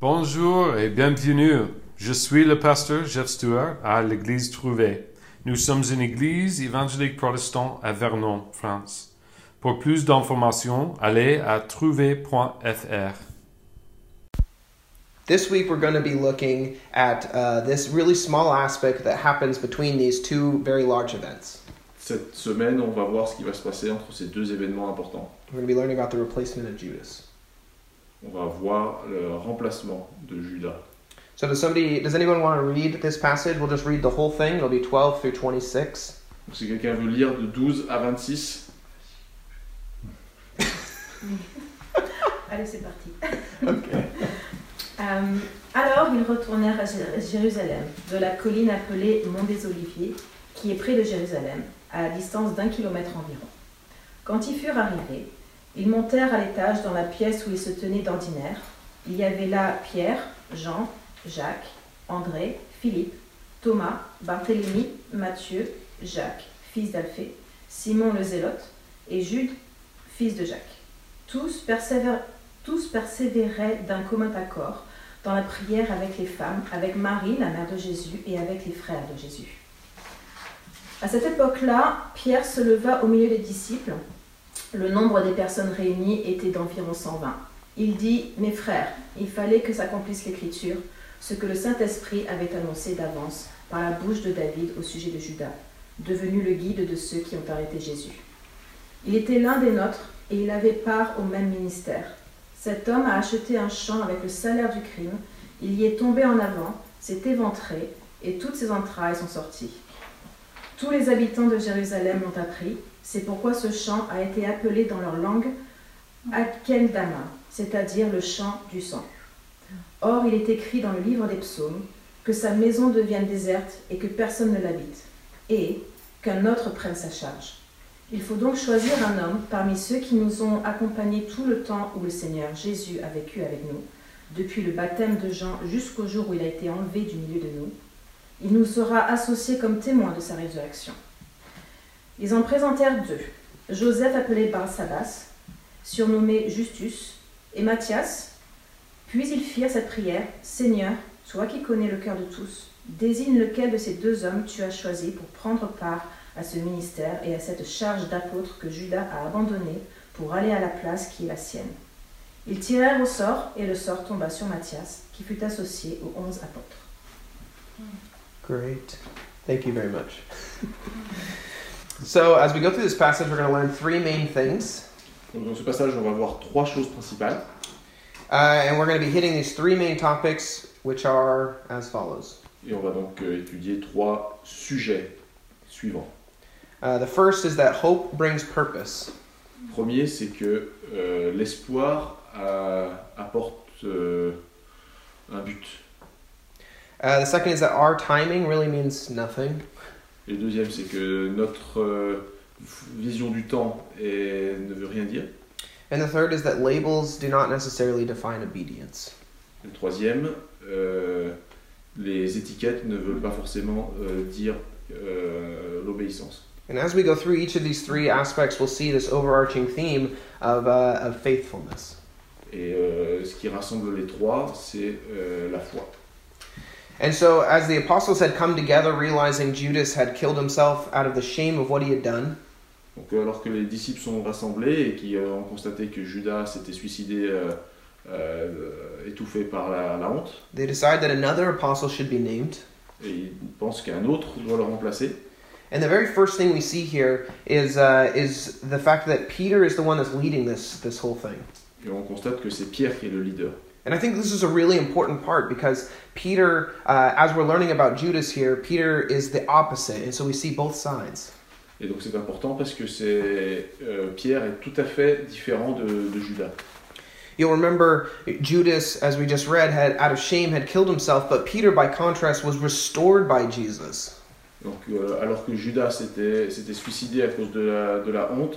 Bonjour et bienvenue. Je suis le pasteur Jeff Stewart à l'église Trouvé. Nous sommes une église évangélique protestante à Vernon, France. Pour plus d'informations, allez à trouvé.fr. This week, we're going to be looking at uh, this really small aspect that happens between these two very large events. Cette semaine, on va voir ce qui va se passer entre ces deux événements importants. We're going to be learning about the replacement of Judas. On va voir le remplacement de Judas. So, does somebody, does anyone want to read this passage? We'll just read the whole thing. It'll be 12 through 26. Donc, si quelqu'un veut lire de 12 à 26, Allez, c'est parti. Okay. Euh, alors ils retournèrent à Jé- Jérusalem, de la colline appelée Mont des Oliviers, qui est près de Jérusalem, à la distance d'un kilomètre environ. Quand ils furent arrivés, ils montèrent à l'étage dans la pièce où ils se tenaient d'ordinaire. Il y avait là Pierre, Jean, Jacques, André, Philippe, Thomas, Barthélemy, Matthieu, Jacques, fils d'Alphée, Simon le Zélote et Jude, fils de Jacques. Tous, tous persévéraient d'un commun accord dans la prière avec les femmes, avec Marie, la mère de Jésus, et avec les frères de Jésus. À cette époque-là, Pierre se leva au milieu des disciples. Le nombre des personnes réunies était d'environ 120. Il dit, Mes frères, il fallait que s'accomplisse l'Écriture, ce que le Saint-Esprit avait annoncé d'avance par la bouche de David au sujet de Judas, devenu le guide de ceux qui ont arrêté Jésus. Il était l'un des nôtres et il avait part au même ministère. Cet homme a acheté un champ avec le salaire du crime, il y est tombé en avant, s'est éventré, et toutes ses entrailles sont sorties. Tous les habitants de Jérusalem l'ont appris, c'est pourquoi ce champ a été appelé dans leur langue Akeldama, c'est-à-dire le champ du sang. Or, il est écrit dans le livre des psaumes que sa maison devienne déserte et que personne ne l'habite, et qu'un autre prenne sa charge. Il faut donc choisir un homme parmi ceux qui nous ont accompagnés tout le temps où le Seigneur Jésus a vécu avec nous, depuis le baptême de Jean jusqu'au jour où il a été enlevé du milieu de nous. Il nous sera associé comme témoin de sa résurrection. Ils en présentèrent deux, Joseph appelé Barsabas, surnommé Justus, et Matthias. Puis ils firent cette prière, Seigneur, toi qui connais le cœur de tous, désigne lequel de ces deux hommes tu as choisi pour prendre part à ce ministère et à cette charge d'apôtre que Judas a abandonné pour aller à la place qui est la sienne. Ils tirèrent au sort et le sort tomba sur Matthias, qui fut associé aux onze apôtres. Great. Thank you very much. so, as we go through this passage, we're going to learn three main things. Donc, dans ce passage, on va voir trois choses principales. Uh, and we're going to be hitting these three main topics, which are as follows. Et on va donc euh, étudier trois sujets suivants. Uh, the first is that hope brings purpose. Premier, c'est que euh, l'espoir euh, apporte euh, un but. Uh, the second is that our timing really means nothing. Et le deuxième, c'est que notre euh, vision du temps est- ne veut rien dire. And the third is that labels do not necessarily define obedience. Et le troisième, euh, les étiquettes ne veulent pas forcément euh, dire euh, l'obéissance. And as we go through each of these three aspects, we'll see this overarching theme of, uh, of faithfulness. Et ce qui rassemble les trois, c'est la foi. And so, as the apostles had come together, realizing Judas had killed himself out of the shame of what he had done, Donc euh, alors que les disciples sont rassemblés et qui euh, ont constaté que Judas s'était suicidé euh, euh, étouffé par la, la honte, they decide that another apostle should be named. et ils pensent qu'un autre doit le remplacer. And the very first thing we see here is, uh, is the fact that Peter is the one that's leading this, this whole thing. Et on constate que c'est Pierre qui est le leader. And I think this is a really important part because Peter, uh, as we're learning about Judas here, Peter is the opposite. And so we see both sides. Et donc c'est important parce que c'est euh, Pierre est tout à fait différent de, de Judas. You'll remember Judas, as we just read, had out of shame had killed himself, but Peter, by contrast, was restored by Jesus. Donc euh, alors que Judas s'était suicidé à cause de la, de la honte,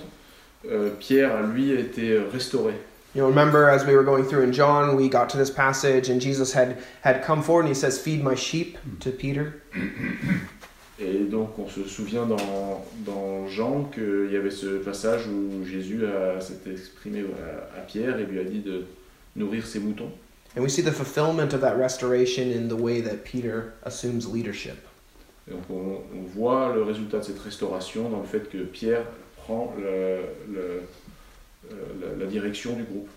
euh, Pierre lui a été restauré. You know, remember as we were going through in John, we got to this passage, and Jesus had had come forward, and he says, "Feed my sheep" to Peter. Et donc on se souvient dans, dans Jean qu'il y avait ce passage où Jésus s'était exprimé à, à Pierre et lui a dit de nourrir ses moutons. And we see the fulfillment of that restoration in the way that Peter assumes leadership. Et donc on, on voit le résultat de cette restauration dans le fait que Pierre prend le- le- la, la direction du groupe.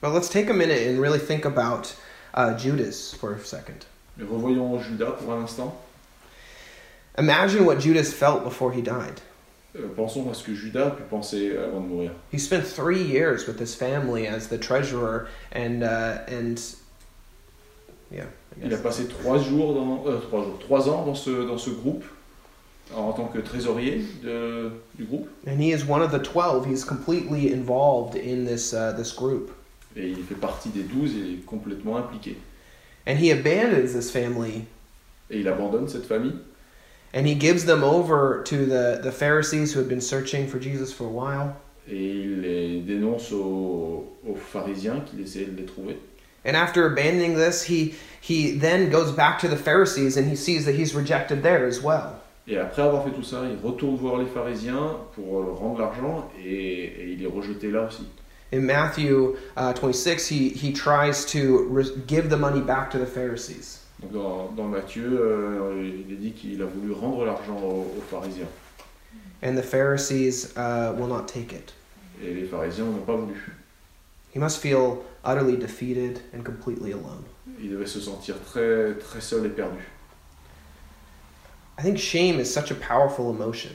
But let's take a minute and really think about uh, Judas for a second. Mais revoyons Judas pour un instant. Imagine what Judas felt before he died. Euh, pensons à ce que Judas a pu penser avant de mourir. He spent three years with his family as the treasurer, and uh, and yeah, Il a passé trois jours, dans, euh, trois jours, trois ans dans ce, dans ce groupe en tant que trésorier de- du groupe. and he is one of the twelve. He's completely involved in this uh, this group, Et il fait partie des douze et est complètement impliqué. and he abandons this family, Et il abandonne cette famille and he gives them over to the the Pharisees who had been searching for Jesus for a while. et il les dénonce aux, aux pharisiens qu'il essayait de les trouver. And after abandoning this, he he then goes back to the Pharisees, and he sees that he's rejected there as well. Et après avoir fait tout ça, il retourne voir les pharisiens pour euh, rendre l'argent et, et il est rejeté là aussi. In Matthew uh, 26, he, he tries to give the money back to the Pharisees. Donc dans, dans Matthieu, euh, il est dit qu'il a voulu rendre l'argent aux, aux pharisiens. And the Pharisees uh, will not take it. Et les pharisiens n'ont pas voulu. He must feel utterly defeated and completely alone. Il devait se sentir très, très seul et perdu. I think shame is such a powerful emotion.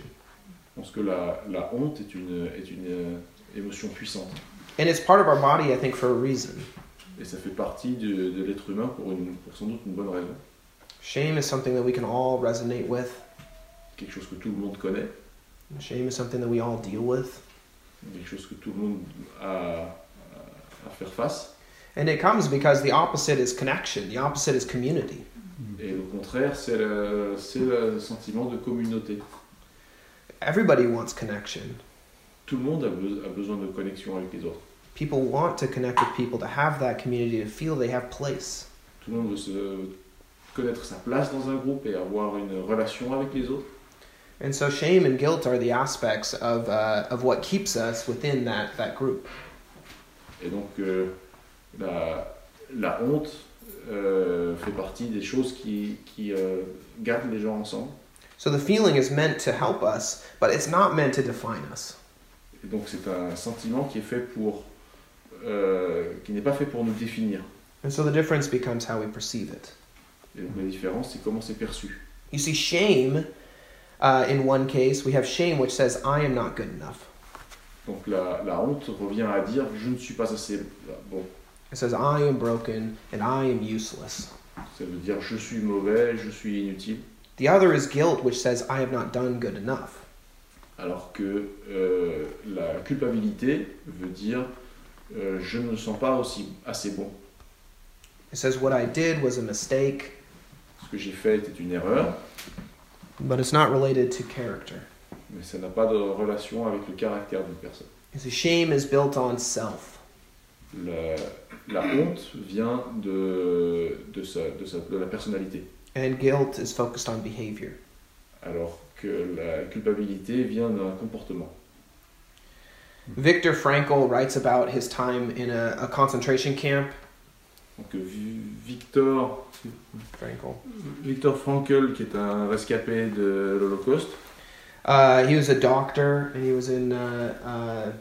Je pense que la, la honte est une, est une euh, émotion puissante. And it's part of our body, I think, for a reason. Et ça fait partie de, de l'être humain pour, une, pour sans doute une bonne raison. Shame is something that we can all resonate with. Quelque chose que tout le monde connaît, Shame is something that we all deal with. quelque chose que tout le monde à, à faire face. And it comes because the opposite is connection, the opposite is community. Et au contraire, c'est le, sentiment de communauté. Everybody wants connection. Tout le monde a, be- a besoin de connexion avec les autres. People want to connect with people, to have that community, to feel they have place. Tout le monde veut se connaître sa place dans un groupe et avoir une relation avec les autres. And so shame and guilt are the aspects of, uh, of what keeps us within that, that group. Et donc euh, la, la honte euh, fait partie des choses qui, qui euh, gardent les gens ensemble. So the feeling is meant to help us, but it's not meant to define us. Et donc c'est un sentiment qui est fait pour, euh, qui n'est pas fait pour nous définir. And so the difference becomes how we perceive it. Et donc la différence, c'est comment c'est perçu. You see, shame, uh, in one case, we have shame which says, I am not good enough. Donc la, la honte revient à dire je ne suis pas assez bon. It says, I am broken and I am useless. Ça veut dire je suis mauvais, je suis inutile. The other is guilt, which says, I have not done good enough. Alors que euh, la culpabilité veut dire euh, je ne me sens pas aussi assez bon. It says, What I did was a mistake, Ce que j'ai fait était une erreur, but it's not related to character. mais ça n'a pas de relation avec le caractère d'une personne. You see, shame is built on self. La, la honte vient de, de, sa- de, sa- de la personnalité, And guilt is focused on behavior. alors que la culpabilité vient d'un comportement. Victor Frankl writes about his time in a, a concentration camp. Donc Vi- Victor, Frankl. Victor Frankl, qui est un rescapé de l'Holocauste, Uh, he was a doctor and he was in uh, uh,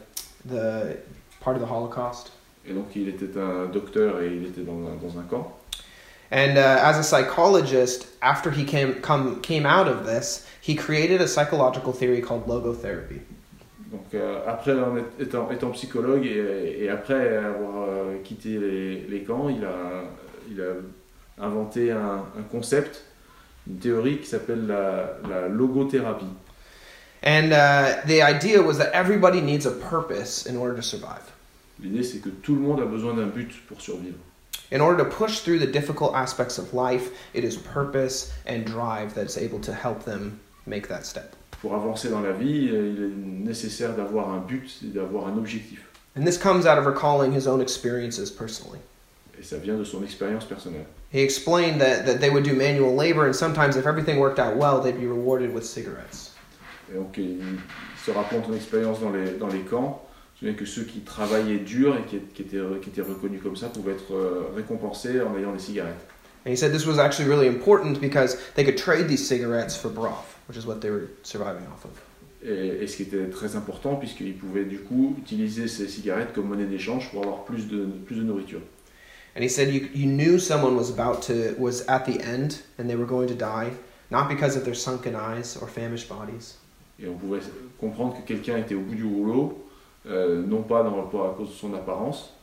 the part of the Holocaust. Et donc il était un docteur et il était dans un, dans un camp. And uh, as a psychologist, after he came come came out of this, he created a psychological theory called logotherapy. Donc euh, après en étant, étant psychologue et, et après avoir euh, quitté les, les camps, il a, il a inventé un, un concept, une théorie qui s'appelle la, la logothérapie. And uh, the idea was that everybody needs a purpose in order to survive. L'idée c'est que tout le monde a besoin d'un but pour survivre. In order to push through the difficult aspects of life, it is purpose and drive that's able to help them make that step. Pour avancer dans la vie, euh, il est nécessaire d'avoir un but et d'avoir un objectif. And this comes out of recalling his own experiences personally. Et ça vient de son expérience personnelle. He explained that, that they would do manual labor, and sometimes, if everything worked out well, they'd be rewarded with cigarettes. Et donc il se raconte une expérience dans les, dans les camps. Je me souviens que ceux qui travaillaient dur et qui, qui étaient, qui étaient reconnus comme ça pouvaient être euh, récompensés en ayant des cigarettes. And he said this was actually really important because they could trade these cigarettes for broth, which is what they were surviving off of. Et, et ce qui était très important, puisqu'ils pouvaient du coup utiliser ces cigarettes comme monnaie d'échange pour avoir plus de, plus de nourriture. And he said you, you knew someone was about to was at the end and they were going to die, not because of their sunken eyes or famished bodies, Et on pouvait comprendre que quelqu'un était au bout du rouleau, euh, non pas dans, pas à cause de son apparence,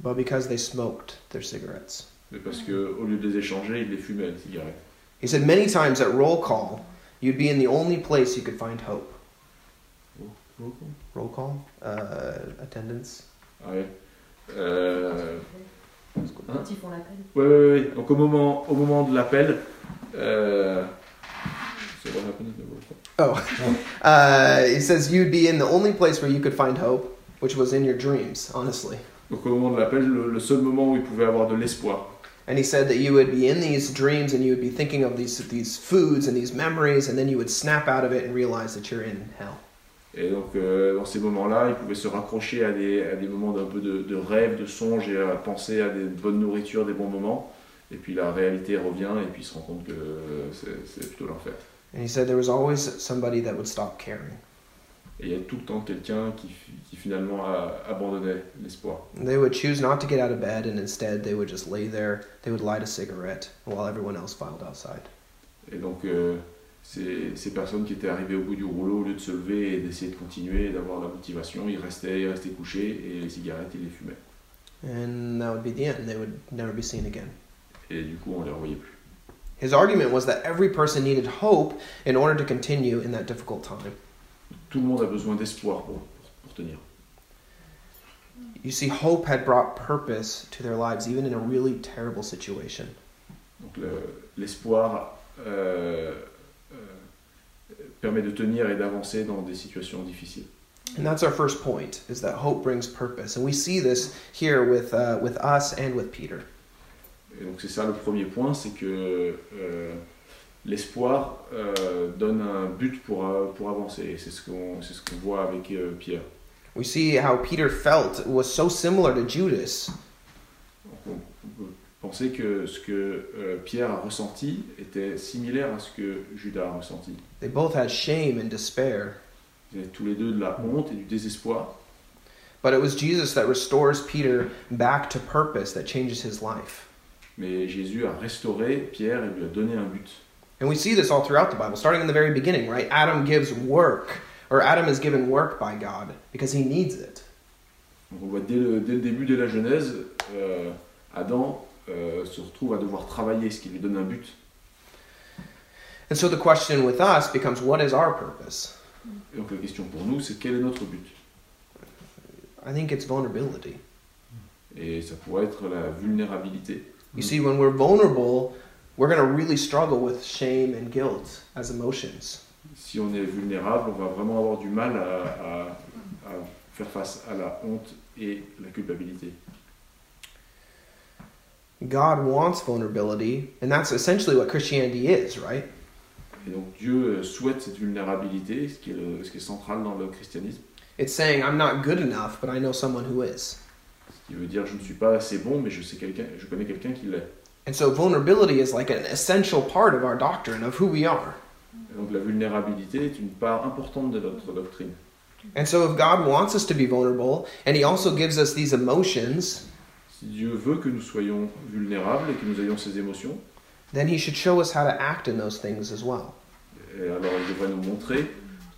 but because they smoked their cigarettes. mais parce qu'au lieu de les échanger, il les fumait, les cigarettes. He said many times at roll call, you'd be in the only place you could find hope. Roll call, uh, attendance? Ah ouais. Euh, Quand ils font l'appel. ouais, ouais, ouais. Donc au moment, au moment de l'appel, euh, c'est what happened in the roll call. Oh, uh, he says you'd be in the only place where you could find hope, which was in your dreams, honestly. Donc au moment de l'appel, le, le seul moment où il pouvait avoir de l'espoir. And he said that you would be in these dreams and you would be thinking of these these foods and these memories, and then you would snap out of it and realize that you're in hell. Et donc euh, dans ces moments-là, il pouvait se raccrocher à des, à des moments d'un peu de, de rêve, de songe et à penser à des bonnes nourritures, des bons moments. Et puis la réalité revient et puis il se rend compte que c'est c'est plutôt l'enfer. And he said there was always somebody that would stop caring. Et il y a tout le temps quelqu'un qui, qui finalement a abandonné l'espoir. They would choose not to get out of bed, and instead they would just lay there. They would light a cigarette while everyone else filed outside. Et donc euh, ces, ces personnes qui étaient arrivées au bout du rouleau, au lieu de se lever et d'essayer de continuer, d'avoir la motivation, ils restaient, ils restaient couchés et les cigarettes, ils les fumaient. And that would be the end. They would never be seen again. Et du coup, on les revoyait plus. His argument was that every person needed hope in order to continue in that difficult time. Tout le monde a besoin d'espoir pour, pour, tenir. You see, hope had brought purpose to their lives, even in a really terrible situation. Donc le- l'espoir euh, euh, permet de tenir et d'avancer dans des situations difficiles. And that's our first point: is that hope brings purpose, and we see this here with uh, with us and with Peter. Et donc c'est ça le premier point, c'est que euh, l'espoir euh, donne un but pour, euh, pour avancer. C'est ce qu'on ce qu'on voit avec Pierre. We see how Peter felt was so similar to Judas, Donc, on, on peut penser que ce que Pierre a ressenti était similaire à ce que Judas a ressenti. They both had shame and despair, Ils avaient tous les deux de la honte et du désespoir. but it was Jesus that restores Peter back to purpose that changes his life. Mais Jésus a restauré Pierre et lui a donné un but. And we see this all throughout the Bible, starting in the very beginning, right? Adam gives work, or Adam is given work by God because he needs it. Donc on voit dès le, dès le début de la Genèse, euh, Adam euh, se retrouve à devoir travailler, ce qui lui donne un but. And so the question with us becomes what is our purpose? Et donc la question pour nous, c'est quel est notre but? I think it's vulnerability. Et ça pourrait être la vulnérabilité. You see, when we're vulnerable, we're going to really struggle with shame and guilt as emotions. Si on est vulnérable, on va vraiment avoir du mal à, à- à faire face à la honte et la culpabilité. God wants vulnerability, and that's essentially what Christianity is, right? Et donc Dieu euh, souhaite cette vulnérabilité, ce qui est, le- ce qui est central dans le christianisme. It's saying, I'm not good enough, but I know someone who is. Ce qui veut dire je ne suis pas assez bon, mais je sais quelqu'un, je connais quelqu'un qui l'est. And so vulnerability is like an essential part of our doctrine, of who we are. Et donc la vulnérabilité est une part importante de notre doctrine. And so if God wants us to be vulnerable, and He also gives us these emotions, Si Dieu veut que nous soyons vulnérables et que nous ayons ces émotions, then He should show us how to act in those things as well. et alors il devrait nous montrer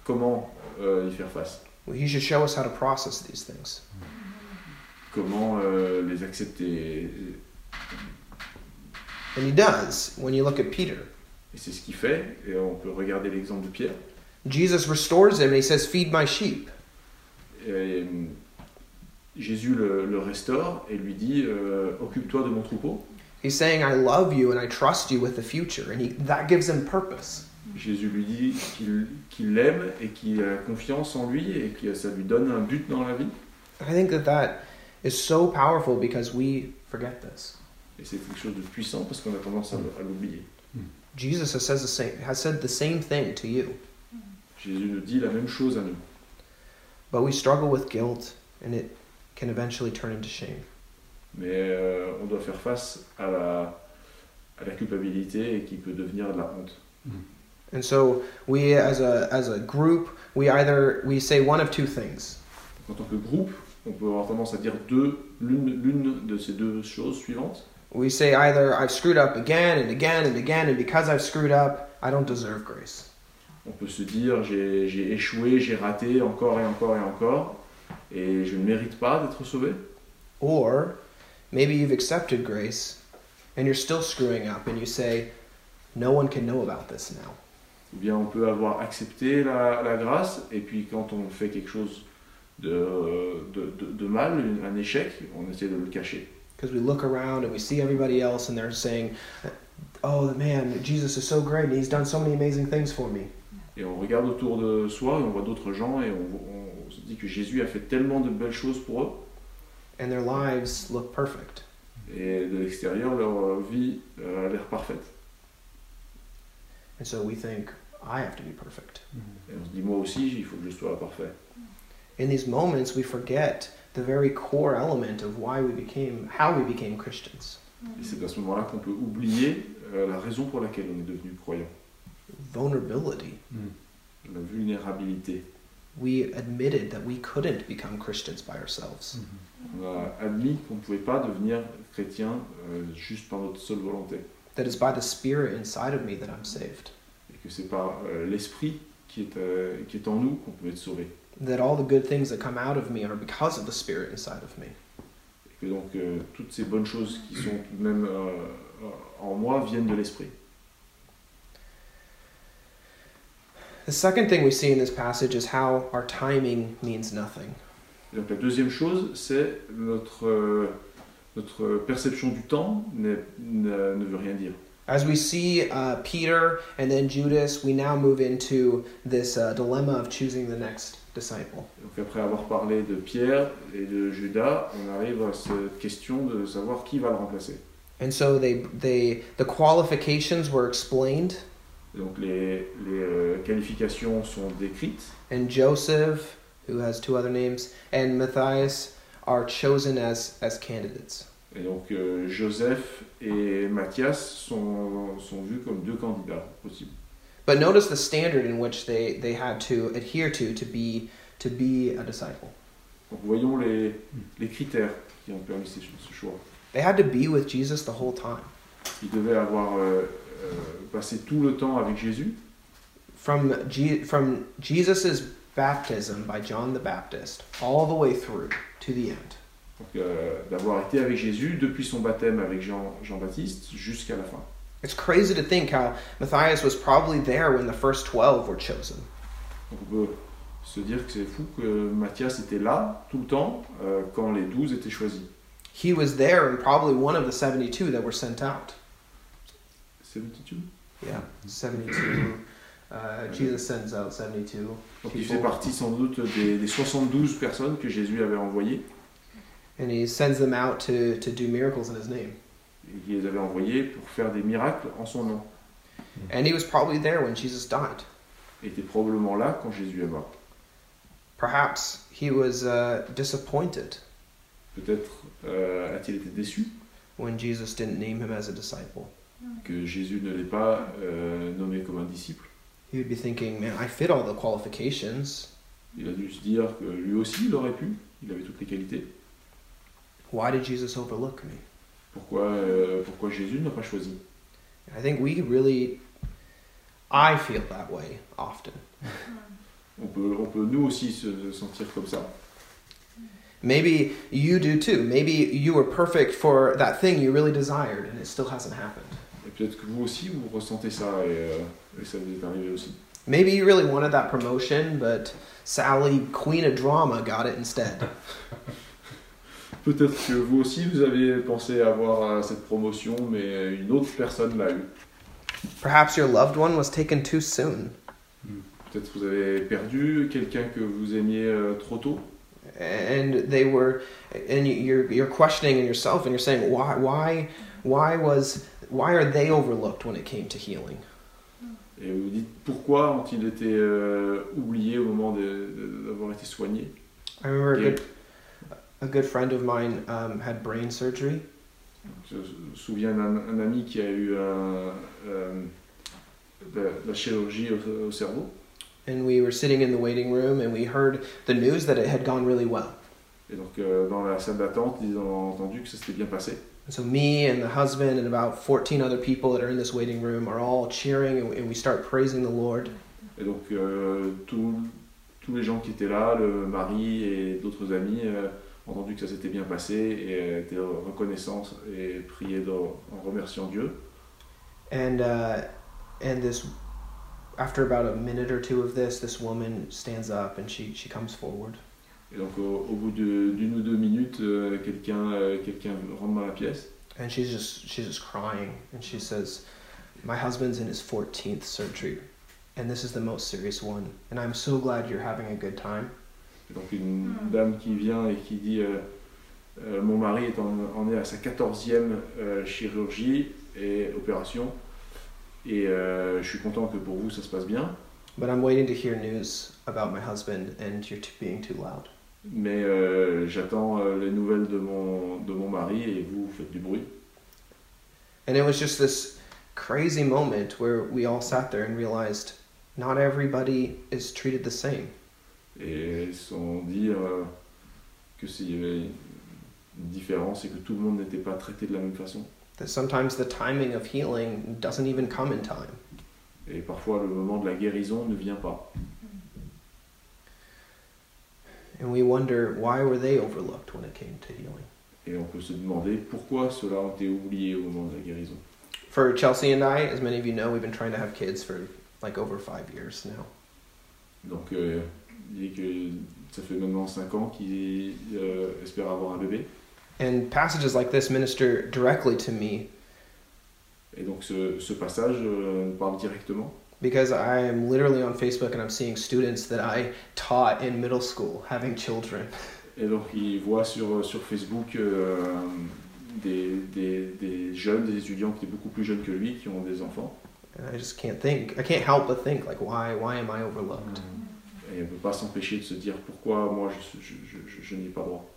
comment euh, y faire face, He should show us how to process these things. Comment euh, les accepter. And He does when you look at Peter. Et c'est ce qu'il fait, et on peut regarder l'exemple de Pierre. Jesus restores him and He says, Feed my sheep. Et, euh, Jésus le, le restaure et lui dit euh, Occupe-toi de mon troupeau. He's saying, I love you and I trust you with the future. And he, that gives him purpose. Jésus lui dit qu'il l'aime et qu'il a confiance en lui et que ça lui donne un but dans la vie. I think that that is so powerful because we forget this. Et c'est quelque chose de puissant parce qu'on a tendance à, à l'oublier. Jesus has, says the same, has said the same thing to you. Jésus nous dit la même chose à nous. But we struggle with guilt and it can eventually turn into shame. Mais euh, on doit faire face à la, à la culpabilité et qui peut devenir de la honte. Mm-hmm. And so we as a as a group, we either we say one of two things. En tant que groupe, on peut avoir tendance à dire deux, l'une, de ces deux choses suivantes. We say either I've screwed up again and again and again and because I've screwed up, I don't deserve grace. On peut se dire j'ai, j'ai échoué, j'ai raté encore et encore et encore, et je ne mérite pas d'être sauvé. Or maybe you've accepted grace and you're still screwing up and you say no one can know about this now. Ou bien on peut avoir accepté la, la grâce, et puis quand on fait quelque chose de, de, de- mal, un échec, on essaie de le cacher. Because we look around and we see everybody else and they're saying, "Oh man, Jesus is so great and he's done so many amazing things for me." Et on regarde autour de soi, et on voit d'autres gens, et on, on se dit que Jésus a fait tellement de belles choses pour eux, And their lives look perfect. et de l'extérieur, leur vie euh, a l'air parfaite. And so we think, I have to be perfect. Et on se dit, moi aussi, il faut que je sois parfait. In these moments, we forget the very core element of why we became, how we became Christians Et c'est à ce moment-là qu'on peut oublier euh, la raison pour laquelle on est devenu croyant, vulnerability. la vulnérabilité. We admitted that we couldn't become Christians by ourselves. On a admis qu'on ne pouvait pas devenir chrétien euh, juste par notre seule volonté, That it's by the Spirit inside of me that I'm saved. et que c'est par euh, l'esprit qui, est, euh, qui est en nous qu'on peut être sauvé. That all the good things that come out of me are because of the Spirit inside of me. Et que donc euh, toutes ces bonnes choses qui sont tout de même euh, euh, en moi viennent de l'esprit. The second thing we see in this passage is how our timing means nothing. Et donc la deuxième chose, c'est notre, euh, notre perception du temps ne, ne veut rien dire. As we see uh, Peter and then Judas, we now move into this uh, dilemma of choosing the next disciple. Donc après avoir parlé de Pierre et de Judas, on arrive à cette question de savoir qui va le remplacer. And so they, they, the qualifications were explained, donc les, les euh, qualifications sont décrites and Joseph, who has two other names, and Matthias are chosen as, as candidates. et donc euh, Joseph et Matthias sont, sont vus comme deux candidats possibles. But notice the standard in which they, they had to adhere to to be, to be a disciple. Donc voyons les, les critères qui ont permis ce, ce choix. They had to be with Jesus the whole time. Ils devaient avoir euh, euh, passé tout le temps avec Jésus, From, Je- from Jesus' baptism by John the Baptist all the way through to the end. donc euh, d'avoir été avec Jésus depuis son baptême avec Jean, Jean-Baptiste jusqu'à la fin. It's crazy to think how Matthias was probably there when the first 12 were chosen. On peut se dire que c'est fou que Matthias était là tout le temps euh, quand les douze étaient choisis. He was there and probably one of the 72 that were sent out. 72 Yeah, 72. Uh, Jesus sends out 72 Donc il fait partie sans doute des, des 72 personnes que Jésus avait envoyées. and he sends them out to, to do miracles in his name. Et il les avait envoyées pour faire des miracles en son nom. And he was probably there when Jesus died. Il était probablement là quand Jésus est mort. Perhaps he was uh, disappointed Peut-être euh, a-t-il été déçu? When Jesus didn't name him as a disciple. que Jésus ne l'ait pas euh, nommé comme un disciple. He would be thinking, man, I fit all the qualifications. Il a dû se dire que lui aussi il aurait pu, il avait toutes les qualités. Why did Jesus overlook me? Pourquoi, euh, pourquoi Jésus n'a pas choisi I think we really, I feel that way often. on peut, on peut nous aussi se se sentir comme ça. Maybe you do too. Maybe you were perfect for that thing you really desired and it still hasn't happened. Et peut-être que vous aussi vous ressentez ça et, euh, et ça vous est arrivé aussi. Maybe you really wanted that promotion, but Sally, queen of drama, got it instead. Peut-être que vous aussi vous avez pensé avoir euh, cette promotion mais une autre personne l'a eu. Perhaps your loved one was taken too soon, Peut-être que vous avez perdu quelqu'un que vous aimiez euh, trop tôt. and they were, and you're you're questioning in yourself, and you're saying, why, why, why was, why are they overlooked when it came to healing? Et vous vous dites pourquoi ont-ils été euh, oubliés au moment d'avoir été soignés? I remember a good, A good friend of mine um, had brain surgery, Je me souviens d'un un ami qui a eu un, euh, de la, la chirurgie au, au cerveau. and we were sitting in the waiting room and we heard the news that it had gone really well. Et donc euh, dans la salle d'attente, ils ont entendu que ça s'était bien passé. And so me and the husband and about 14 other people that are in this waiting room are all cheering and we, and we start praising the Lord. Et donc euh, tous- tous les gens qui étaient là, le mari et d'autres amis, euh, entendu que ça s'était bien passé et euh, étaient reconnaissants et dans- en remerciant Dieu. And uh, and this after about a minute or two of this, this woman stands up and she she comes forward Et donc au, au bout de- d'une ou deux minutes, euh, quelqu'un euh, quelqu'un rentre dans la pièce and she's just she's just crying and she says, "My husband's in his 14th surgery, and this is the most serious one. And I'm so glad you're having a good time." Donc une Hmm. dame qui vient et qui dit euh, euh, Mon mari est en, en est à sa 14e euh, chirurgie et opération. Et euh, je suis content que pour vous ça se passe bien. But I'm waiting to hear news about my husband, and you're being too loud. Mais euh, j'attends euh, les nouvelles de mon, de mon mari et vous faites du bruit. And it was just this crazy moment where we all sat there and realized not everybody is treated the same. Et sont dit euh, que s'il y avait une différence et que tout le monde n'était pas traité de la même façon. That sometimes the timing of healing doesn't even come in time. Et parfois le moment de la guérison ne vient pas. And we wonder why were they overlooked when it came to healing? Et on peut se demander pourquoi cela a été oublié au moment de la guérison? For Chelsea and I, as many of you know, we've been trying to have kids for like over five years now. Donc euh, il dit que ça fait maintenant 5 ans qu'il euh, espère avoir un bébé. And passages like this minister directly to me Et donc ce, ce passage euh, parle directement. because I am literally on Facebook and I'm seeing students that I taught in middle school having children. Et donc il voit sur, sur Facebook euh, des, des, des jeunes, des étudiants qui étaient beaucoup plus jeunes que lui, qui ont des enfants. And I just can't think. I can't help but think like, why? Why am I overlooked? Et ne peut pas s'empêcher de se dire pourquoi moi je, je, je, je, n'y pas droit.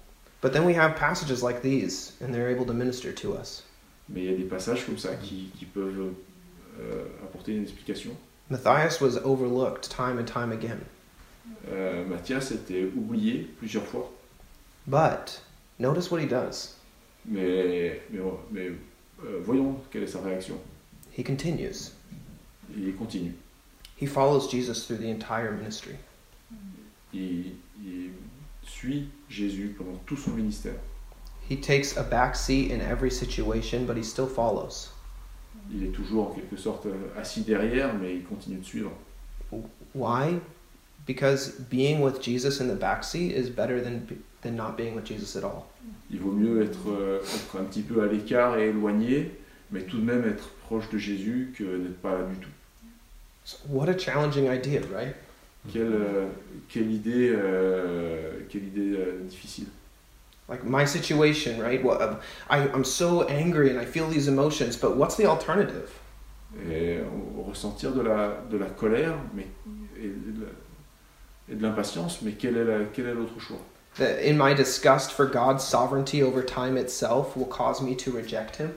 But then we have passages like these, and they're able to minister to us. Mais il y a des passages comme ça qui, qui peuvent euh, apporter une explication. Matthias was overlooked time and time again. Euh, Mathias était oublié plusieurs fois, But notice what he does. mais, mais, mais euh, voyons quelle est sa réaction. He continues. Il continue. He follows Jesus through the entire ministry. Il, il suit Jésus pendant tout son ministère. He takes a back seat in every situation, but he still follows. Il est toujours en quelque sorte euh, assis derrière, mais il continue de suivre. Why? Because being with Jesus in the back seat is better than than not being with Jesus at all. Il vaut mieux être, euh, être un petit peu à l'écart et éloigné, mais tout de même être proche de Jésus que d'être pas là du tout. So what a challenging idea, right? Quelle, euh, quelle idée, euh, quelle idée euh, difficile. Like my situation, right? What I I'm so angry and I feel these emotions, but what's the alternative? Et on- ressentir de la, de la colère mais, et, de la- et de l'impatience, mais quel est, la- quel est l'autre choix? That in my disgust for God's sovereignty over time itself will cause me to reject Him.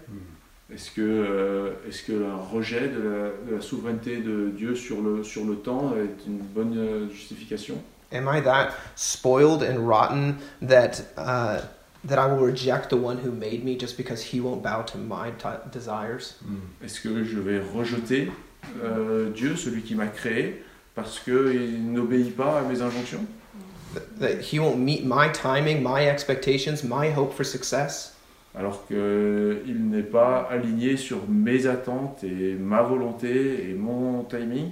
Est-ce que, euh, est-ce que un rejet de la, de la souveraineté de Dieu sur le, sur le temps est une bonne euh, justification? Am I that spoiled and rotten that uh, that I will reject the one who made me just because He won't bow to my desires? Est-ce que je vais rejeter euh, Dieu, celui qui m'a créé, parce qu'il n'obéit pas à mes injonctions? That, that He won't meet my timing, my expectations, my hope for success? Alors qu'il n'est pas aligné sur mes attentes et ma volonté et mon timing,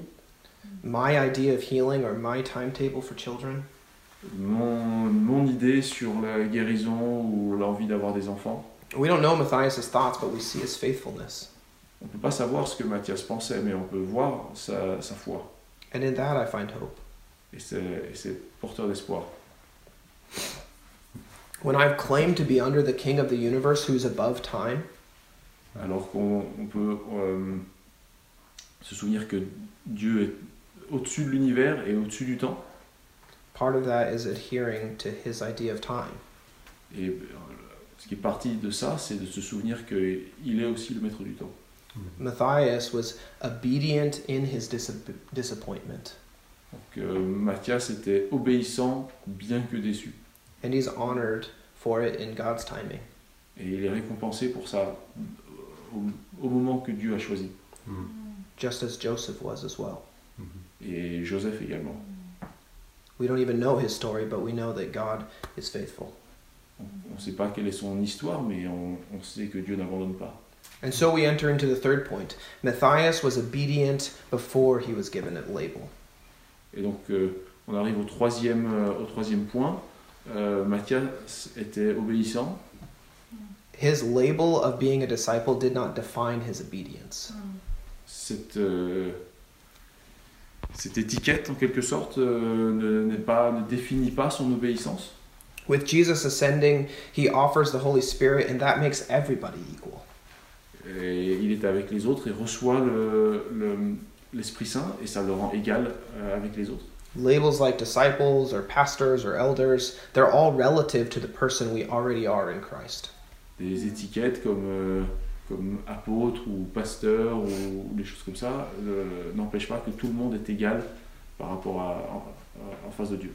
my idea of healing or my timetable for children. mon, mon idée sur la guérison ou l'envie d'avoir des enfants. We don't know Matthias' thoughts, but we see his faithfulness. On ne peut pas savoir ce que Matthias pensait, mais on peut voir sa, sa foi. And in that, I find hope. Et c'est et c'est porteur d'espoir. When I've claimed to be under the King of the universe who's above time, Alors qu'on on peut euh, se souvenir que Dieu est au-dessus de l'univers et au-dessus du temps. part of that is adhering to his idea of time. Et euh, ce qui est parti de ça, c'est de se souvenir qu'il est aussi le maître du temps. Matthias was obedient in his dis- disappointment, Donc euh, Matthias était obéissant bien que déçu. And he's honored for it in God's timing. Et il est récompensé pour ça au, au moment que Dieu a choisi. Mhm. just as Joseph was as well. Mhm. Et Joseph également. We don't even know his story, but we know that God is faithful. On ne sait pas quelle est son histoire, mais on, on sait que Dieu n'abandonne pas. And so we enter into the third point. Matthias was obedient before he was given a label. Et donc euh, on arrive au troisième, euh, au troisième point. Euh, Matthias était obéissant. His label of being a disciple did not define his obedience. Cette, euh, cette étiquette, en quelque sorte, euh, ne, pas, ne définit pas son obéissance. With Jesus ascending, he offers the Holy Spirit, and that makes everybody equal. Et il est avec les autres et reçoit le- le- l'Esprit Saint et ça le rend égal euh, avec les autres. Labels like disciples or pastors or elders, they're all relative to the person we already are in Christ. Des étiquettes comme, euh, comme apôtre ou pasteur ou, des choses comme ça euh, n'empêchent pas que tout le monde est égal par rapport à, en, en face de Dieu.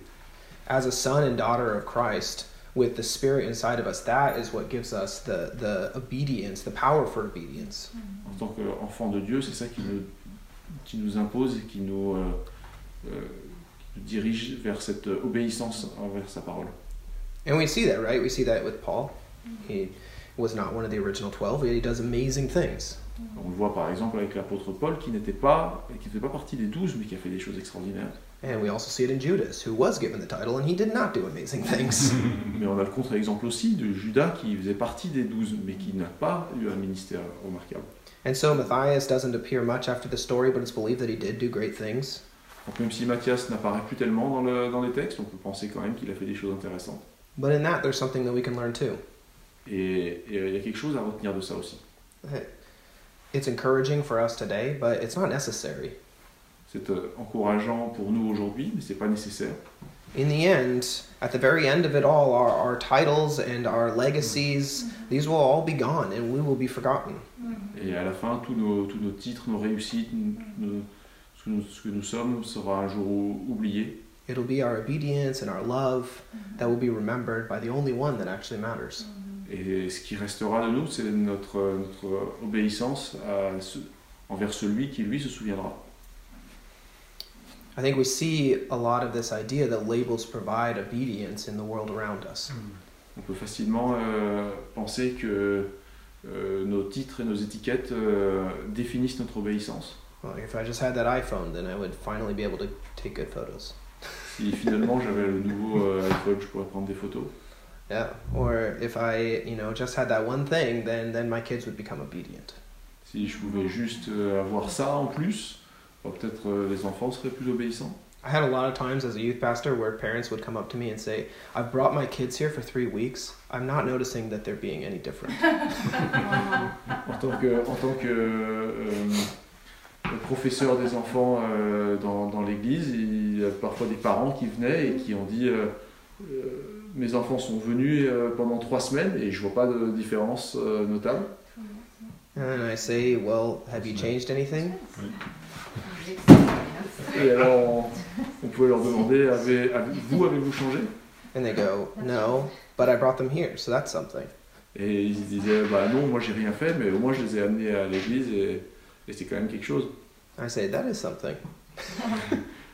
As a son and daughter of Christ, with the Spirit inside of us, that is what gives us the, the obedience, the power for obedience. En tant qu'enfant de Dieu, c'est ça qui nous, qui nous impose et qui nous, euh, euh, qui nous dirige vers cette obéissance envers sa parole. And we see that, right? We see that with Paul. He was not one of the original 12, yet he does amazing things. On le voit par exemple avec l'apôtre Paul qui n'était pas, qui ne faisait pas partie des douze, mais qui a fait des choses extraordinaires. And we also see it in Judas, who was given the title, and he did not do amazing things. Mais on a le contre-exemple aussi de Judas qui faisait partie des douze, mais qui n'a pas eu un ministère remarquable. and so Matthias doesn't appear much after the story, but it's believed that he did do great things. Donc même si Matthias n'apparaît plus tellement dans, le, dans les textes, on peut penser quand même qu'il a fait des choses intéressantes. But in that, there's something that we can learn too. Et euh, il y a quelque chose à retenir de ça aussi. It's encouraging for us today, but it's not necessary. C'est euh, encourageant pour nous aujourd'hui, mais c'est pas nécessaire. In the end, at the very end of it all, our, our titles and our legacies, these will all be gone and we will be forgotten. Et à la fin, tous nos, tous nos titres, nos réussites, nos- ce, que nous, ce que nous sommes sera un jour ou- oublié. It'll be our obedience and our love that will be remembered by the only one that actually matters. Et ce qui restera de nous, c'est notre, notre obéissance à ce- envers celui qui, lui, se souviendra. I think we see a lot of this idea that labels provide obedience in the world around us. On peut facilement euh, penser que euh, nos titres et nos étiquettes euh, définissent notre obéissance. Well, if I just had that iPhone, then I would finally be able to take good photos. Si finalement j'avais le nouveau euh, iPhone, je pourrais prendre des photos. Yeah. Or if I, you know, just had that one thing, then then my kids would become obedient. Si je pouvais juste euh, avoir ça en plus, bah, peut-être euh, les enfants seraient plus obéissants. I had a lot of times as a youth pastor where parents would come up to me and say, "I've brought my kids here for three weeks. I'm not noticing that they're being any different." En tant que, en tant que euh, professeur des enfants euh, dans, dans l'église, il y a parfois des parents qui venaient et qui ont dit euh, euh, Mes enfants sont venus pendant trois semaines et je vois pas de différence notable. And I say, "Well, have you changed anything?" Et alors on, on pouvait leur demander avez, avez- Vous avez-vous changé? And they go, "No, but I brought them here, so that's something." Et ils disaient Bah non, moi j'ai rien fait, mais au moins je les ai amenés à l'église et, et c'est quand même quelque chose. I say, "That is something."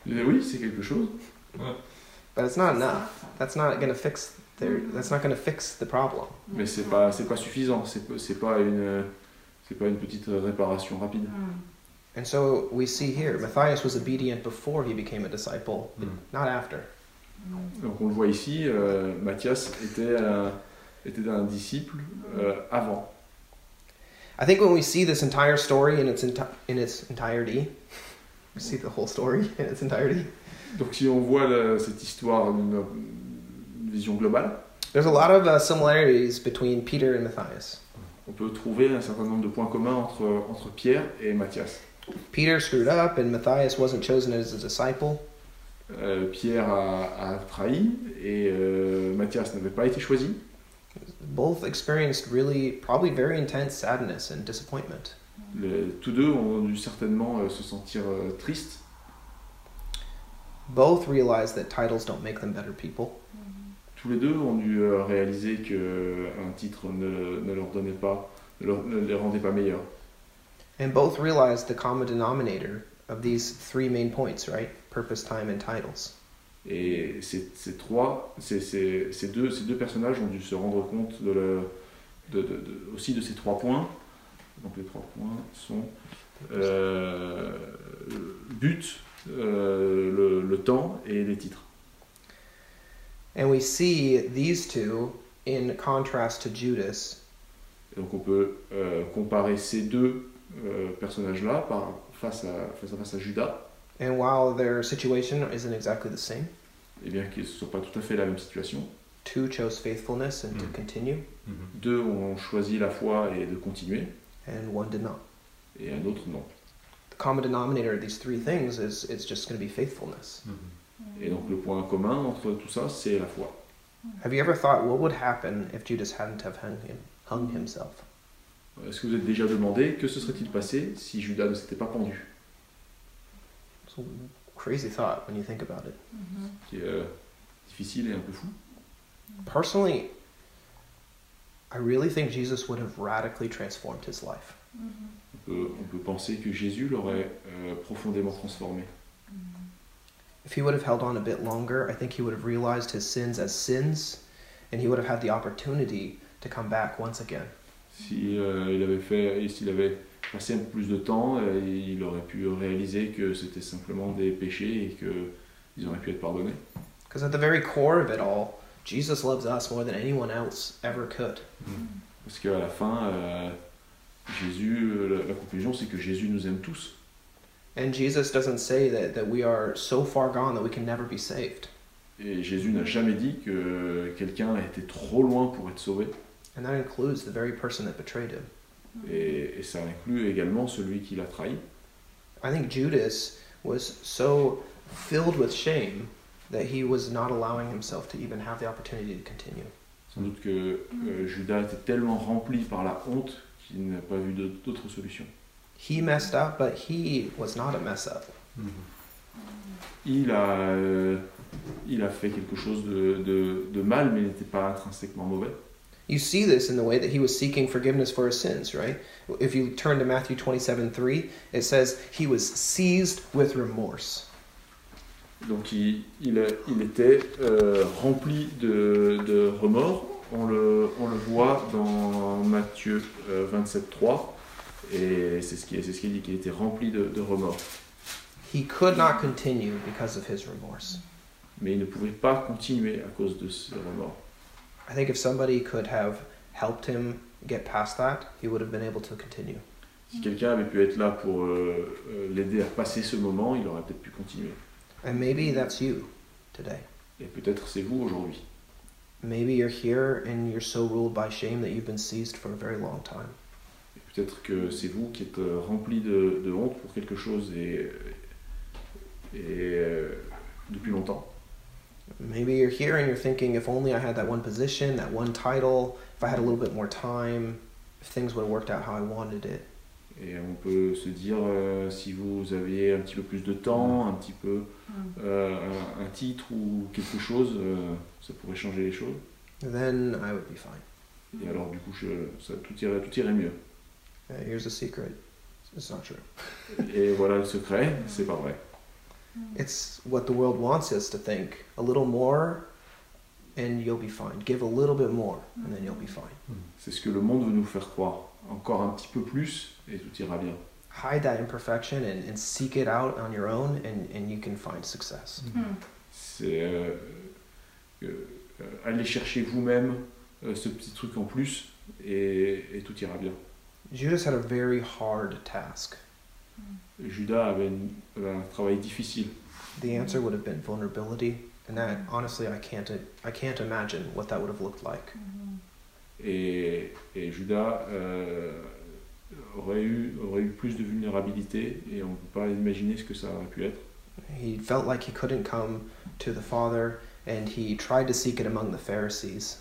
Oui, c'est quelque chose. But it's not enough. That's not going to fix their. That's not going to fix the problem. Mais c'est pas, c'est pas suffisant, c'est pas- c'est pas une, c'est pas une petite réparation rapide. And so we see here, Matthias was obedient before he became a disciple, Mm. not after. Donc on le voit ici, euh, Matthias était un, était un disciple euh, avant. I think when we see this entire story in its enti- in its entirety, we see the whole story in its entirety. Donc si on voit le- cette histoire d'une une vision globale, There's a lot of uh, similarities between Peter and Matthias. on peut trouver un certain nombre de points communs entre, entre Pierre et Matthias. Peter screwed up, and Matthias wasn't chosen as a disciple. Euh, Pierre a, a trahi et euh, Matthias n'avait pas été choisi. Both experienced really, probably very intense sadness and disappointment. Les- tous deux ont dû certainement euh, se sentir euh, tristes. Both realized that titles don't make them better people. Tous les deux ont dû euh, réaliser que euh, un titre ne, ne leur donnait pas, ne, leur- ne les rendait pas meilleurs. And both realized the common denominator of these three main points, right? Purpose, time, and titles. Et ces, ces trois, ces, ces, ces deux, ces deux personnages ont dû se rendre compte de le, de, de- de- aussi de ces trois points. Donc les trois points sont euh, but, euh, le, le temps et les titres. And we see these two in contrast to Judas, Et donc on peut euh, comparer ces deux euh, personnages-là par- face, à, face à face à Judas, and while their situation isn't exactly the same, et bien qu'ils ne sont pas tout à fait la même situation. two chose faithfulness and to Mm. continue, Deux ont choisi la foi et de continuer, and one did not. et un autre non. The common denominator of these three things is it's just going to be faithfulness. Et donc le point commun entre tout ça, c'est la foi. Have you ever thought what would happen if Judas hadn't have hung, him, hung himself? Est-ce que vous êtes déjà demandé que se serait-il passé si Judas ne s'était pas pendu? Crazy thought when you think about it. Qui est euh, difficile et un peu fou. Personally, I really think Jesus would have radically transformed his life. Mm-hmm. On peut, on peut penser que Jésus l'aurait euh, profondément transformé. Mm-hmm. If he would have held on a bit longer, I think he would have realized his sins as sins, and he would have had the opportunity to come back once again. Si euh, il avait fait, s'il avait passé un peu plus de temps, il aurait pu réaliser que c'était simplement des péchés et que ils auraient pu être pardonnés. Because at the very core of it all, Jesus loves us more than anyone else ever could. Parce qu'à la fin, euh, Jésus, la, la conclusion, c'est que Jésus nous aime tous. And Jesus doesn't say that, that we are so far gone that we can never be saved. Et Jésus n'a jamais dit que quelqu'un était trop loin pour être sauvé. And that includes the very person that betrayed him. Et, et ça inclut également celui qui l'a trahi. I think Judas was so filled with shame that he was not allowing himself to even have the opportunity to continue. Sans doute que euh, Judas était tellement rempli par la honte qu'il n'a pas vu d'autre solution. He messed up, but he was not a mess up. Il a, euh, il a fait quelque chose de, de- de mal, mais il n'était pas intrinsèquement mauvais. You see this in the way that he was seeking forgiveness for his sins, right? If you turn to Matthew 27 3, it says he was seized with remorse. Donc il, il, il était euh, rempli de, de remords. On le, on le voit dans Matthieu euh, 27, 3. Et c'est ce qui c'est ce qu'il dit, qu'il était rempli de, de remords. He could not continue because of his remorse. Mais il ne pouvait pas continuer à cause de ce remords. I think if somebody could have helped him get past that, he would have been able to continue. Si quelqu'un avait pu être là pour euh, euh, l'aider à passer ce moment, il aurait peut-être pu continuer. And maybe that's you today. Et peut-être c'est vous aujourd'hui. Maybe you're here and you're so ruled by shame that you've been seized for a very long time. Peut-être que c'est vous qui êtes euh, rempli de, de honte pour quelque chose et, et euh, depuis longtemps. Maybe you're here and you're thinking, if only I had that one position, that one title, if I had a little bit more time, if things would have worked out how I wanted it. Et on peut se dire, euh, si vous aviez un petit peu plus de temps, un petit peu euh, un, un titre ou quelque chose, euh, ça pourrait changer les choses. Then I would be fine. Et alors du coup, je, ça, tout, irait, tout irait mieux. Uh, here's a secret it's not true. Et voilà le secret, c'est pas vrai. It's what the world wants us to think a little more and you'll be fine. Give a little bit more and then you'll be mm-hmm. fine. Mm. C'est ce que le monde veut nous faire croire. Encore un petit peu plus et tout ira bien. Hide that imperfection and, and seek it out on your own and, and you can find success. Mm-hmm. Mm. C'est euh, euh, euh, aller chercher vous-même euh, ce petit truc en plus et, et tout ira bien. Judas had a very hard task. Mm. Judas avait, une- un travail difficile. The answer would have been vulnerability, and that honestly I can't I can't imagine what that would have looked like. Et, et Judas euh, aurait, eu, aurait eu plus de vulnérabilité et on ne peut pas imaginer ce que ça aurait pu être. He felt like he couldn't come to the Father, and he tried to seek it among the Pharisees.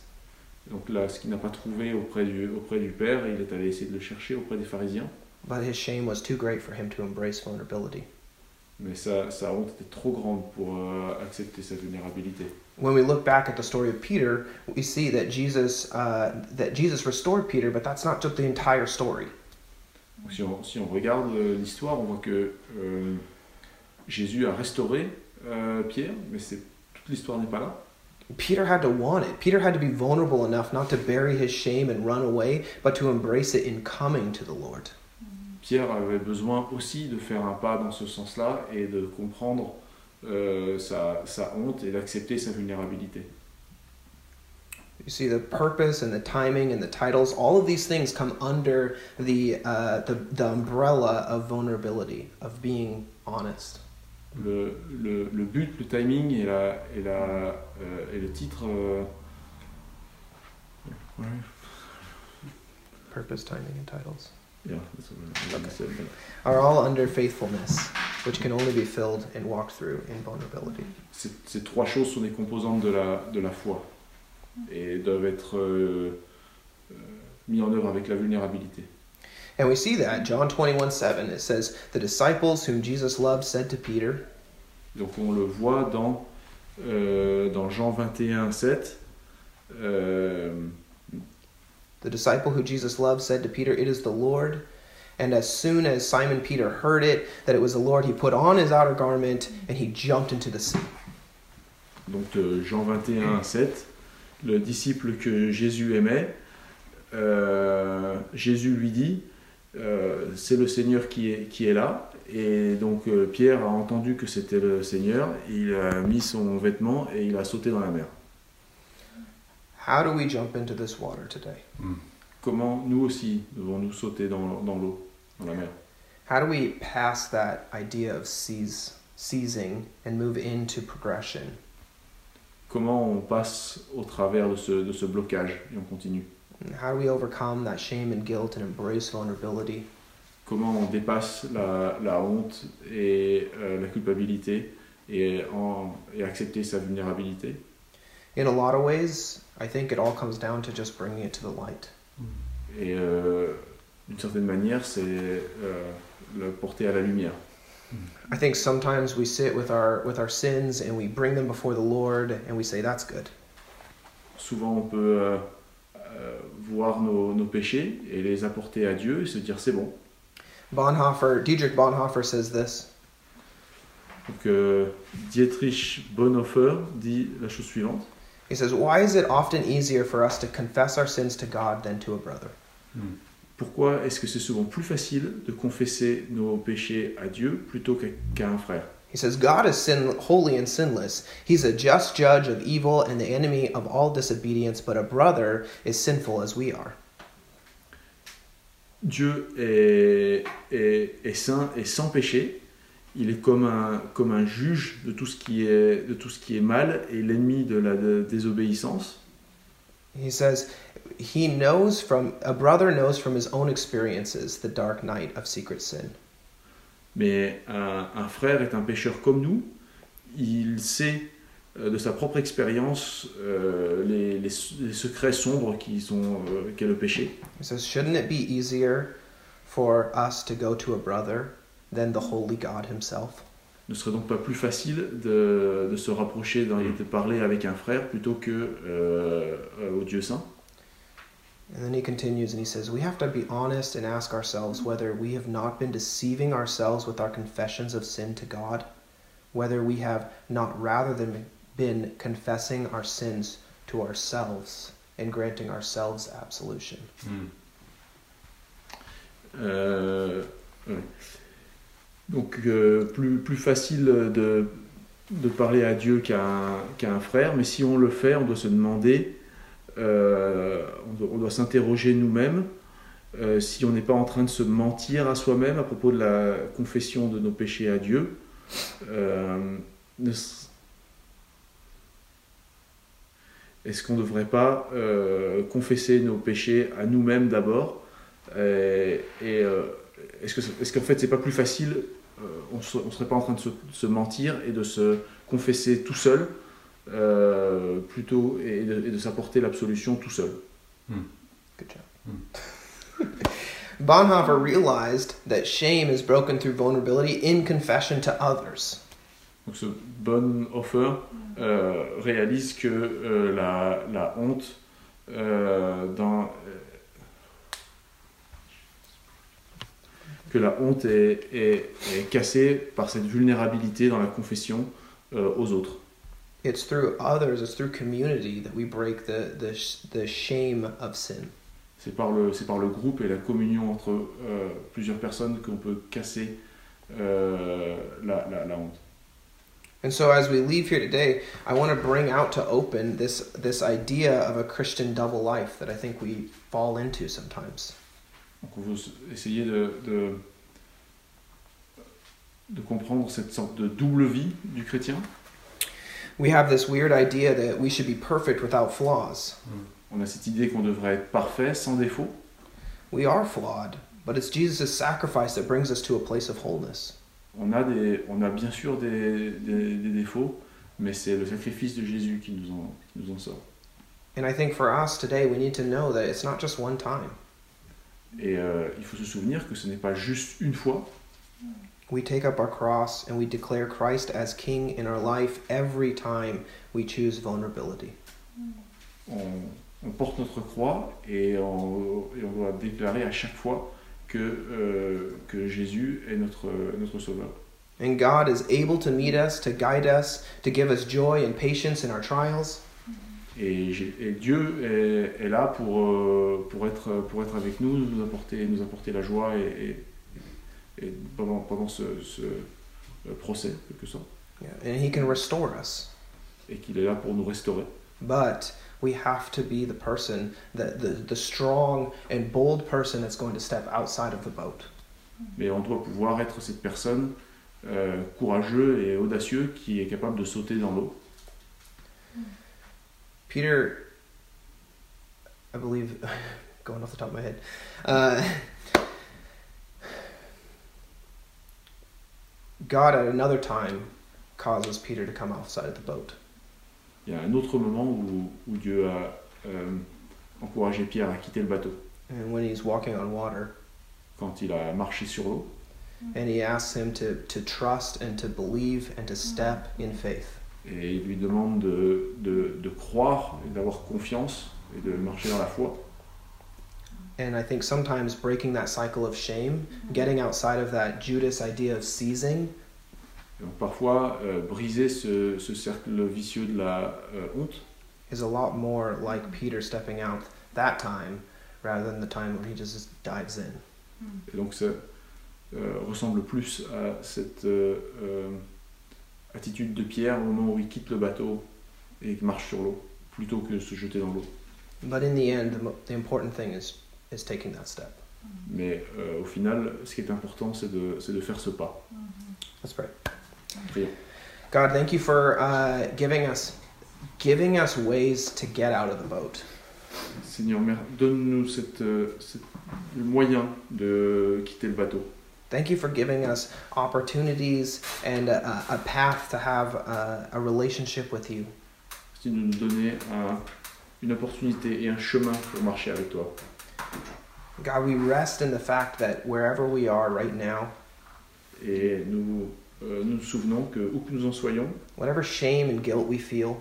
Donc là, ce qu'il n'a pas trouvé auprès du, auprès du Père, il est allé essayer de le chercher auprès des pharisiens. But his shame was too great for him to embrace vulnerability. Mais sa, sa honte était trop grande pour euh, accepter sa vulnérabilité. When we look back at the story of Peter, we see that Jesus uh, that Jesus restored Peter, but that's not just the entire story. Si, on, si on regarde euh, l'histoire, on voit que euh, Jésus a restauré euh, Pierre, mais c'est, toute l'histoire n'est pas là. Peter had to want it. Peter had to be vulnerable enough not to bury his shame and run away, but to embrace it in coming to the Lord. Pierre avait besoin aussi de faire un pas dans ce sens-là et de comprendre euh, sa, sa honte et d'accepter sa vulnérabilité. You see, the purpose and the timing and the titles, all of these things come under the, uh, the, the umbrella of vulnerability, of being honest. Le, le, le but, le timing et, la, et, la, euh, et le titre. euh, Purpose, timing, and titles yeah, that's what I- Okay. are all under faithfulness, which can only be filled and walked through in vulnerability? Ces, ces trois choses sont des composantes de la, de la foi et doivent être euh, euh, mis en œuvre avec la vulnérabilité. And we see that, John 21 7, it says, The disciples whom Jesus loved said to Peter, Donc on le voit dans, euh, dans Jean 21, 7. euh, The disciple who Jesus loved said to Peter, It is the Lord. And as soon as Simon Peter heard it, that it was the Lord, he put on his outer garment and he jumped into the sea. donc euh, Jean 21, 7. Le disciple que Jésus aimait, euh, Jésus lui dit, euh, c'est le Seigneur qui est, qui est là. Et donc euh, Pierre a entendu que c'était le Seigneur, il a mis son vêtement et il a sauté dans la mer. How do we jump into this water today? Comment nous aussi devons-nous sauter dans, dans l'eau, dans la mer How do we pass that idea of seize, seizing and move into progression? Comment on passe au travers de ce, de ce blocage et on continue? How do we overcome that shame and guilt and embrace vulnerability? Comment on dépasse la, la honte et euh, la culpabilité et, en, et accepter sa vulnérabilité? In a lot of ways, I think it all comes down to just bringing it to the light. Et euh, d'une certaine manière, c'est euh, le porter à la lumière. I think sometimes we sit with our with our sins and we bring them before the Lord and we say that's good. Souvent, on peut euh, euh, voir nos, nos péchés et les apporter à Dieu et se dire c'est bon. Bonhoeffer, Dietrich Bonhoeffer says this. Donc, euh, Dietrich Bonhoeffer dit la chose suivante. He says, "Why is it often easier for us to confess our sins to God than to a brother?" Hmm. Pourquoi est-ce que c'est souvent plus facile de confesser nos péchés à Dieu plutôt qu'à qu'à un frère He says, "God is sin, holy and sinless. He's a just judge of evil and the enemy of all disobedience, but a brother is sinful as we are." Dieu est, est, est saint et sans péché. Il est comme un, comme un juge de tout ce qui est, de tout ce qui est mal et l'ennemi de la de- désobéissance. He says, "He knows from a brother knows from his own experiences the dark night of secret sin." Mais un, un frère est un pécheur comme nous. Il sait euh, de sa propre expérience euh, les, les, les secrets sombres qui sont euh, qu'est le péché. He says, Shouldn't it be easier for us to go to a brother than the holy God himself? Ne serait donc pas plus facile de, de se rapprocher, d'en- hmm. de parler avec un frère plutôt que euh, euh, au Dieu saint. And then he continues and he says, We have to be honest and ask ourselves whether we have not been deceiving ourselves with our confessions of sin to God, whether we have not rather than been confessing our sins to ourselves and granting ourselves absolution. Hmm. Euh, ouais. Donc euh, plus, plus facile de, de parler à Dieu qu'à un, un frère, mais si on le fait, on doit se demander, euh, on doit, s'interroger nous-mêmes euh, si on n'est pas en train de se mentir à soi-même à propos de la confession de nos péchés à Dieu. Est-ce qu'on ne devrait pas confesser nos péchés à nous-mêmes d'abord est-ce que est-ce qu'en fait c'est pas plus facile euh, on, se- on serait pas en train de se, se mentir et de se confesser tout seul euh, plutôt et de, et de s'apporter l'absolution tout seul. Good job. Bonhoeffer realized that shame is broken through vulnerability in confession to others. Donc ce Bonhoeffer euh, réalise que euh, la, la honte euh, dans, que la honte est, est- est cassée par cette vulnérabilité dans la confession euh, aux autres. It's through others, it's through community that we break the, the, sh- the shame of sin. C'est par, le, c'est par le groupe et la communion entre euh, plusieurs personnes qu'on peut casser euh, la, la, la honte. And so as we leave here today, I want to bring out to open this, this idea of a Christian double life that I think we fall into sometimes. Donc on veut essayer de, de, de comprendre cette sorte de double vie du chrétien. We have this weird idea that we should be perfect without flaws. On a cette idée qu'on devrait être parfait, sans défaut. We are flawed, but it's Jesus' sacrifice that brings us to a place of wholeness. On a, des, on a bien sûr des, des- des défauts, mais c'est le sacrifice de Jésus qui nous en, qui nous en sort. And I think for us today, we need to know that it's not just one time. Et euh, il faut se souvenir que ce n'est pas juste une fois. We take up our cross and we declare Christ as King in our life every time we choose vulnerability. On, on porte notre croix et on, et on doit déclarer à chaque fois que, euh, que Jésus est notre, notre sauveur. And God is able to meet us, to guide us, to give us joy and patience in our trials. Et, Dieu est, est là pour, euh, pour, être, pour être avec nous, nous apporter, nous apporter la joie et, et, et pendant, pendant ce, ce euh, procès, en quelque sorte. Yeah, And He can restore us. Et qu'il est là pour nous restaurer. But we have to be the person, the, the, the strong and bold person that's going to step outside of the boat. Mais on doit pouvoir être cette personne euh, courageux et audacieux qui est capable de sauter dans l'eau. Peter, I believe, going off the top of my head, uh, God at another time causes Peter to come outside of the boat. Il y a un autre moment où, où Dieu a euh, encouragé Pierre à quitter le bateau And when he's walking on water, quand il a marché sur l'eau. and he asks him to, to trust and to believe and to step in faith. Et il lui demande de, de, de croire et d'avoir confiance et de marcher dans la foi. And I think sometimes breaking that cycle of shame, getting outside of that Judas idea of seizing, Et donc parfois, euh, briser ce, ce cercle vicieux de la euh, honte, is a lot more like Peter stepping out that time rather than the time when he just dives in. et donc ça euh, ressemble plus à cette attitude de Pierre au moment où il quitte le bateau et marche sur l'eau, plutôt que de se jeter dans l'eau. But in the end, the, mo- the important thing is is taking that step. Mais euh, au final, ce qui est important, c'est de, c'est de faire ce pas. Let's pray. Prions. God, thank you for uh, giving us giving us ways to get out of the boat. Seigneur, donne-nous cette, euh, cette- le moyen de quitter le bateau. Thank you for giving us opportunities and a, a path to have a, a relationship with you. Merci de nous donner un- une opportunité et un chemin pour marcher avec toi. God, we rest in the fact that wherever we are right now, Et nous euh, nous, nous souvenons que, où que nous en soyons, whatever shame and guilt we feel,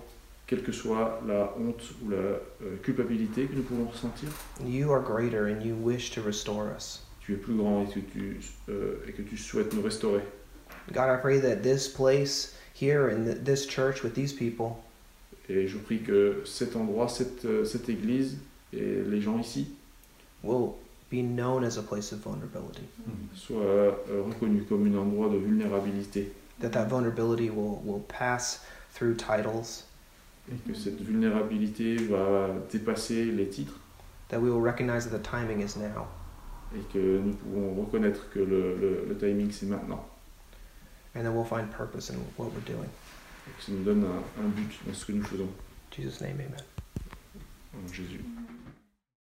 quelle que soit la honte ou la euh, culpabilité que nous pouvons ressentir, you are greater and you wish to restore us. Tu es plus grand et que tu, euh, et que tu souhaites nous restaurer. God, I pray that this place here in th- this church with these people Et je prie que cet endroit, cette, euh, cette église et les gens ici will be known as a place of vulnerability. soient euh, reconnus comme un endroit de vulnérabilité That that vulnerability will, will pass through titles, et que cette vulnérabilité va dépasser les titres that we will recognize that the timing is now. Et que nous pouvons reconnaître que le, le- le timing c'est maintenant And then we'll find purpose in what we're doing. et que ça nous donne un, un but dans ce que nous faisons In Jesus' name, amen. en Jésus.